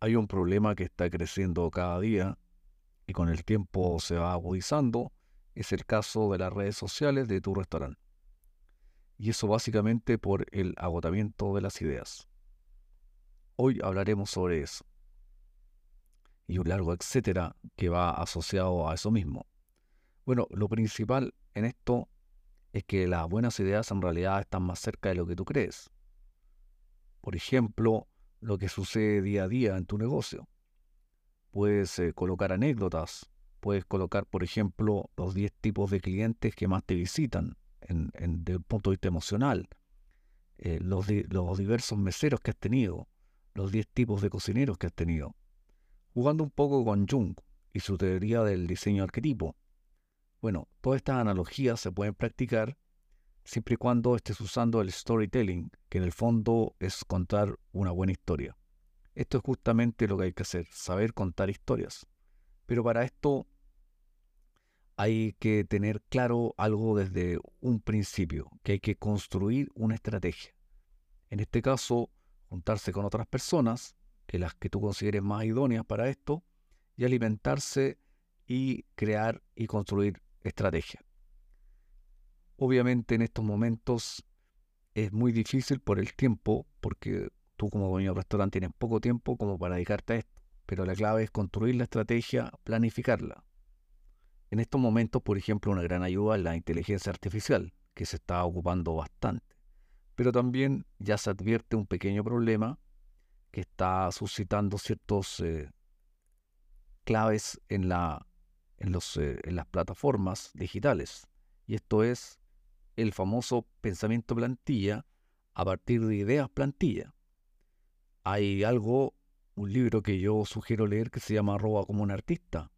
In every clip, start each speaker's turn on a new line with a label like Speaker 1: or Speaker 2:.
Speaker 1: hay un problema que está creciendo cada día y con el tiempo se va agudizando, es el caso de las redes sociales de tu restaurante. Y eso básicamente por el agotamiento de las ideas. Hoy hablaremos sobre eso. Y un largo etcétera que va asociado a eso mismo. Bueno, lo principal en esto es que las buenas ideas en realidad están más cerca de lo que tú crees. Por ejemplo, lo que sucede día a día en tu negocio. Puedes eh, colocar anécdotas, puedes colocar, por ejemplo, los 10 tipos de clientes que más te visitan en, desde el punto de vista emocional, eh, los, los diversos meseros que has tenido, los 10 tipos de cocineros que has tenido. Jugando un poco con Jung y su teoría del diseño arquetipo. Bueno, todas estas analogías se pueden practicar siempre y cuando estés usando el storytelling, que en el fondo es contar una buena historia. Esto es justamente lo que hay que hacer, saber contar historias. Pero para esto hay que tener claro algo desde un principio, que hay que construir una estrategia. En este caso, juntarse con otras personas, que las que tú consideres más idóneas para esto, y alimentarse y crear y construir estrategia. Obviamente en estos momentos es muy difícil por el tiempo, porque tú como dueño de restaurante tienes poco tiempo como para dedicarte a esto, pero la clave es construir la estrategia, planificarla. En estos momentos, por ejemplo, una gran ayuda es la inteligencia artificial, que se está ocupando bastante. Pero también ya se advierte un pequeño problema que está suscitando ciertos eh, claves en, la, en, los, eh, en las plataformas digitales. Y esto es el famoso pensamiento plantilla a partir de ideas plantilla. Hay algo, un libro que yo sugiero leer que se llama Roba como un artista,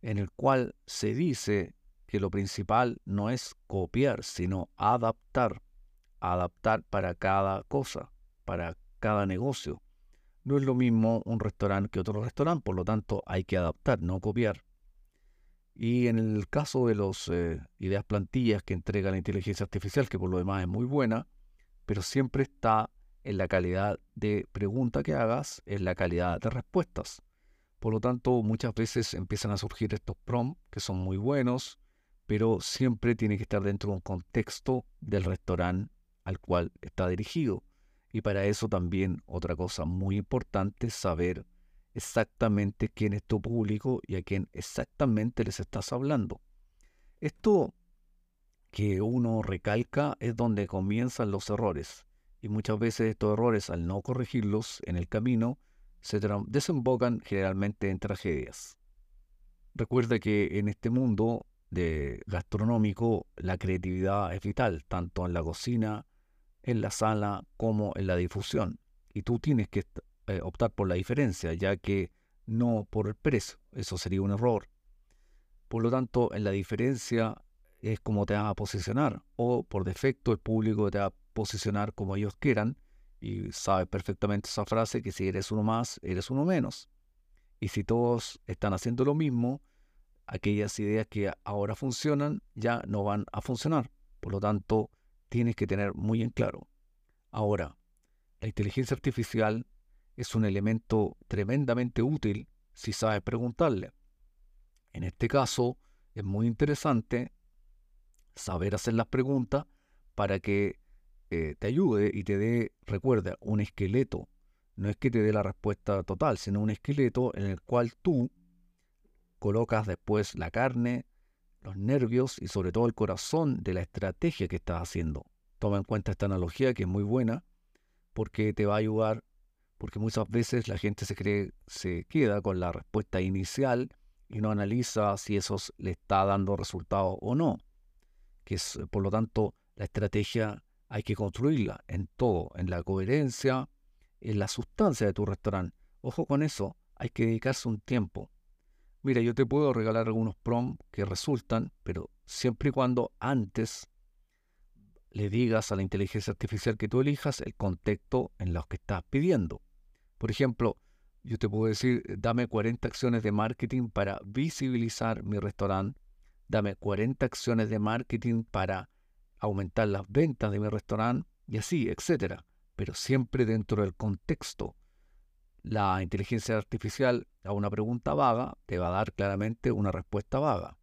Speaker 1: en el cual se dice que lo principal no es copiar, sino adaptar, adaptar para cada cosa, para cada negocio. No es lo mismo un restaurante que otro restaurante, por lo tanto hay que adaptar, no copiar. Y en el caso de las eh, ideas plantillas que entrega la inteligencia artificial, que por lo demás es muy buena, pero siempre está en la calidad de pregunta que hagas, en la calidad de respuestas. Por lo tanto, muchas veces empiezan a surgir estos prompts que son muy buenos, pero siempre tiene que estar dentro de un contexto del restaurante al cual está dirigido. Y para eso también otra cosa muy importante es saber exactamente quién es tu público y a quién exactamente les estás hablando. Esto que uno recalca es donde comienzan los errores y muchas veces estos errores al no corregirlos en el camino se desembocan generalmente en tragedias. Recuerda que en este mundo gastronómico la creatividad es vital, tanto en la cocina, en la sala como en la difusión. Y tú tienes que eh, optar por la diferencia, ya que no por el precio. Eso sería un error. Por lo tanto, en la diferencia es como te van a posicionar, o por defecto el público te va a posicionar como ellos quieran, y sabes perfectamente esa frase que si eres uno más, eres uno menos. Y si todos están haciendo lo mismo, aquellas ideas que ahora funcionan ya no van a funcionar. Por lo tanto, tienes que tener muy en claro. Ahora, la inteligencia artificial es un elemento tremendamente útil si sabes preguntarle. En este caso, es muy interesante saber hacer las preguntas para que eh, te ayude y te dé, recuerda, un esqueleto. No es que te dé la respuesta total, sino un esqueleto en el cual tú colocas después la carne, los nervios y sobre todo el corazón de la estrategia que estás haciendo. Toma en cuenta esta analogía que es muy buena porque te va a ayudar porque muchas veces la gente se cree, se queda con la respuesta inicial y no analiza si eso le está dando resultado o no. Que es, por lo tanto, la estrategia hay que construirla en todo, en la coherencia, en la sustancia de tu restaurante. Ojo con eso, hay que dedicarse un tiempo. Mira, yo te puedo regalar algunos prompts que resultan, pero siempre y cuando antes le digas a la inteligencia artificial que tú elijas el contexto en los que estás pidiendo. Por ejemplo, yo te puedo decir, dame 40 acciones de marketing para visibilizar mi restaurante, dame 40 acciones de marketing para aumentar las ventas de mi restaurante y así, etcétera, pero siempre dentro del contexto. La inteligencia artificial a una pregunta vaga te va a dar claramente una respuesta vaga.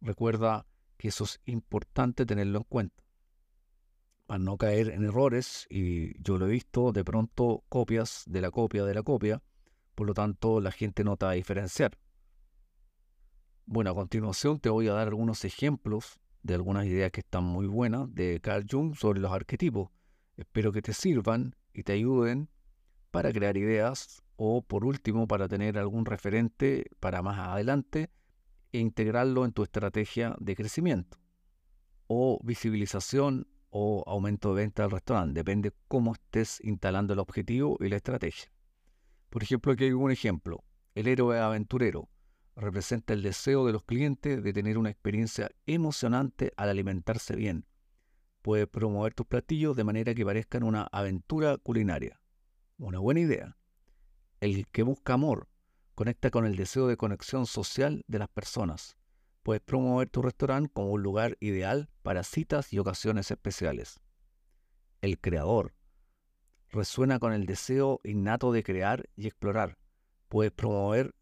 Speaker 1: Recuerda que eso es importante tenerlo en cuenta. Para no caer en errores, y yo lo he visto, de pronto copias de la copia de la copia, por lo tanto la gente no diferenciar. Bueno, a continuación te voy a dar algunos ejemplos de algunas ideas que están muy buenas de Carl Jung sobre los arquetipos. Espero que te sirvan y te ayuden para crear ideas o por último para tener algún referente para más adelante e integrarlo en tu estrategia de crecimiento o visibilización o aumento de venta del restaurante. Depende cómo estés instalando el objetivo y la estrategia. Por ejemplo, aquí hay un ejemplo. El héroe aventurero representa el deseo de los clientes de tener una experiencia emocionante al alimentarse bien. Puedes promover tus platillos de manera que parezcan una aventura culinaria. Una buena idea. El que busca amor conecta con el deseo de conexión social de las personas. Puedes promover tu restaurante como un lugar ideal para citas y ocasiones especiales. El creador resuena con el deseo innato de crear y explorar. Puedes promover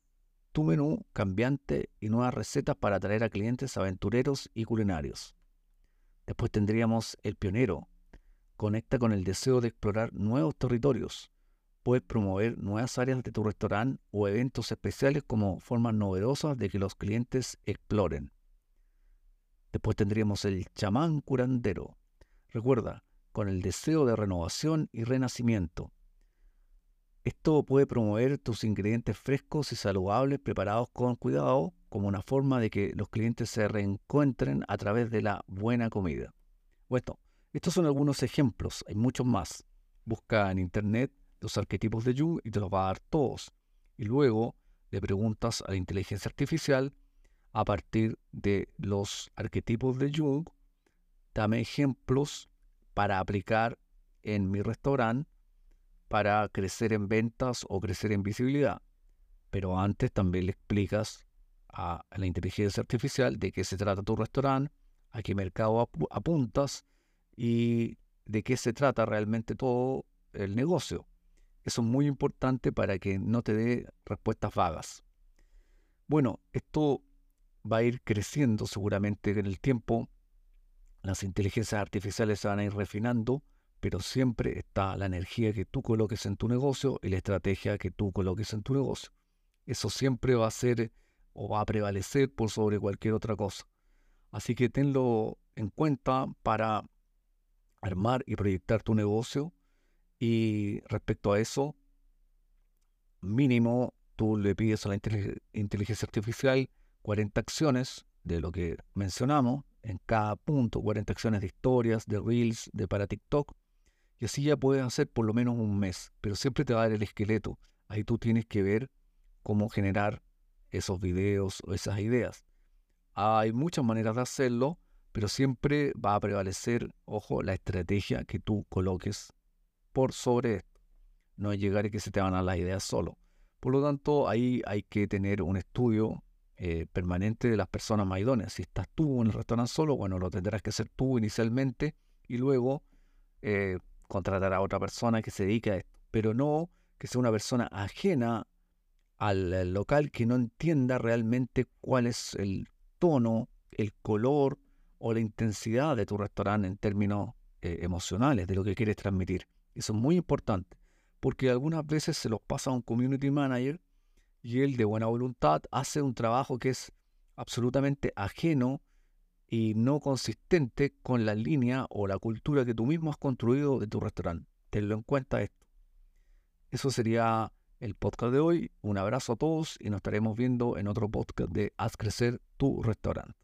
Speaker 1: tu menú cambiante y nuevas recetas para atraer a clientes aventureros y culinarios. Después tendríamos el pionero. Conecta con el deseo de explorar nuevos territorios puedes promover nuevas áreas de tu restaurante o eventos especiales como formas novedosas de que los clientes exploren. Después tendríamos el chamán curandero. Recuerda, con el deseo de renovación y renacimiento. Esto puede promover tus ingredientes frescos y saludables preparados con cuidado como una forma de que los clientes se reencuentren a través de la buena comida. Bueno, estos son algunos ejemplos, hay muchos más. Busca en internet los arquetipos de Jung y te los va a dar todos. Y luego le preguntas a la inteligencia artificial a partir de los arquetipos de Jung, dame ejemplos para aplicar en mi restaurante para crecer en ventas o crecer en visibilidad. Pero antes también le explicas a la inteligencia artificial de qué se trata tu restaurante, a qué mercado apuntas y de qué se trata realmente todo el negocio. Eso es muy importante para que no te dé respuestas vagas. Bueno, esto va a ir creciendo seguramente en el tiempo. Las inteligencias artificiales se van a ir refinando, pero siempre está la energía que tú coloques en tu negocio y la estrategia que tú coloques en tu negocio. Eso siempre va a ser o va a prevalecer por sobre cualquier otra cosa. Así que tenlo en cuenta para armar y proyectar tu negocio y respecto a eso, mínimo tú le pides a la inteligencia artificial 40 acciones de lo que mencionamos en cada punto, 40 acciones de historias, de reels, de para TikTok, y así ya puedes hacer por lo menos un mes, pero siempre te va a dar el esqueleto. Ahí tú tienes que ver cómo generar esos videos o esas ideas. Hay muchas maneras de hacerlo, pero siempre va a prevalecer, ojo, la estrategia que tú coloques por sobre esto. No es llegar y que se te van a las ideas solo. Por lo tanto, ahí hay que tener un estudio eh, permanente de las personas más idóneas. Si estás tú en el restaurante solo, bueno, lo tendrás que hacer tú inicialmente y luego eh, contratar a otra persona que se dedique a esto. Pero no que sea una persona ajena al local que no entienda realmente cuál es el tono, el color o la intensidad de tu restaurante en términos eh, emocionales, de lo que quieres transmitir. Eso es muy importante, porque algunas veces se los pasa a un community manager y él de buena voluntad hace un trabajo que es absolutamente ajeno y no consistente con la línea o la cultura que tú mismo has construido de tu restaurante. Tenlo en cuenta esto. Eso sería el podcast de hoy. Un abrazo a todos y nos estaremos viendo en otro podcast de Haz crecer tu restaurante.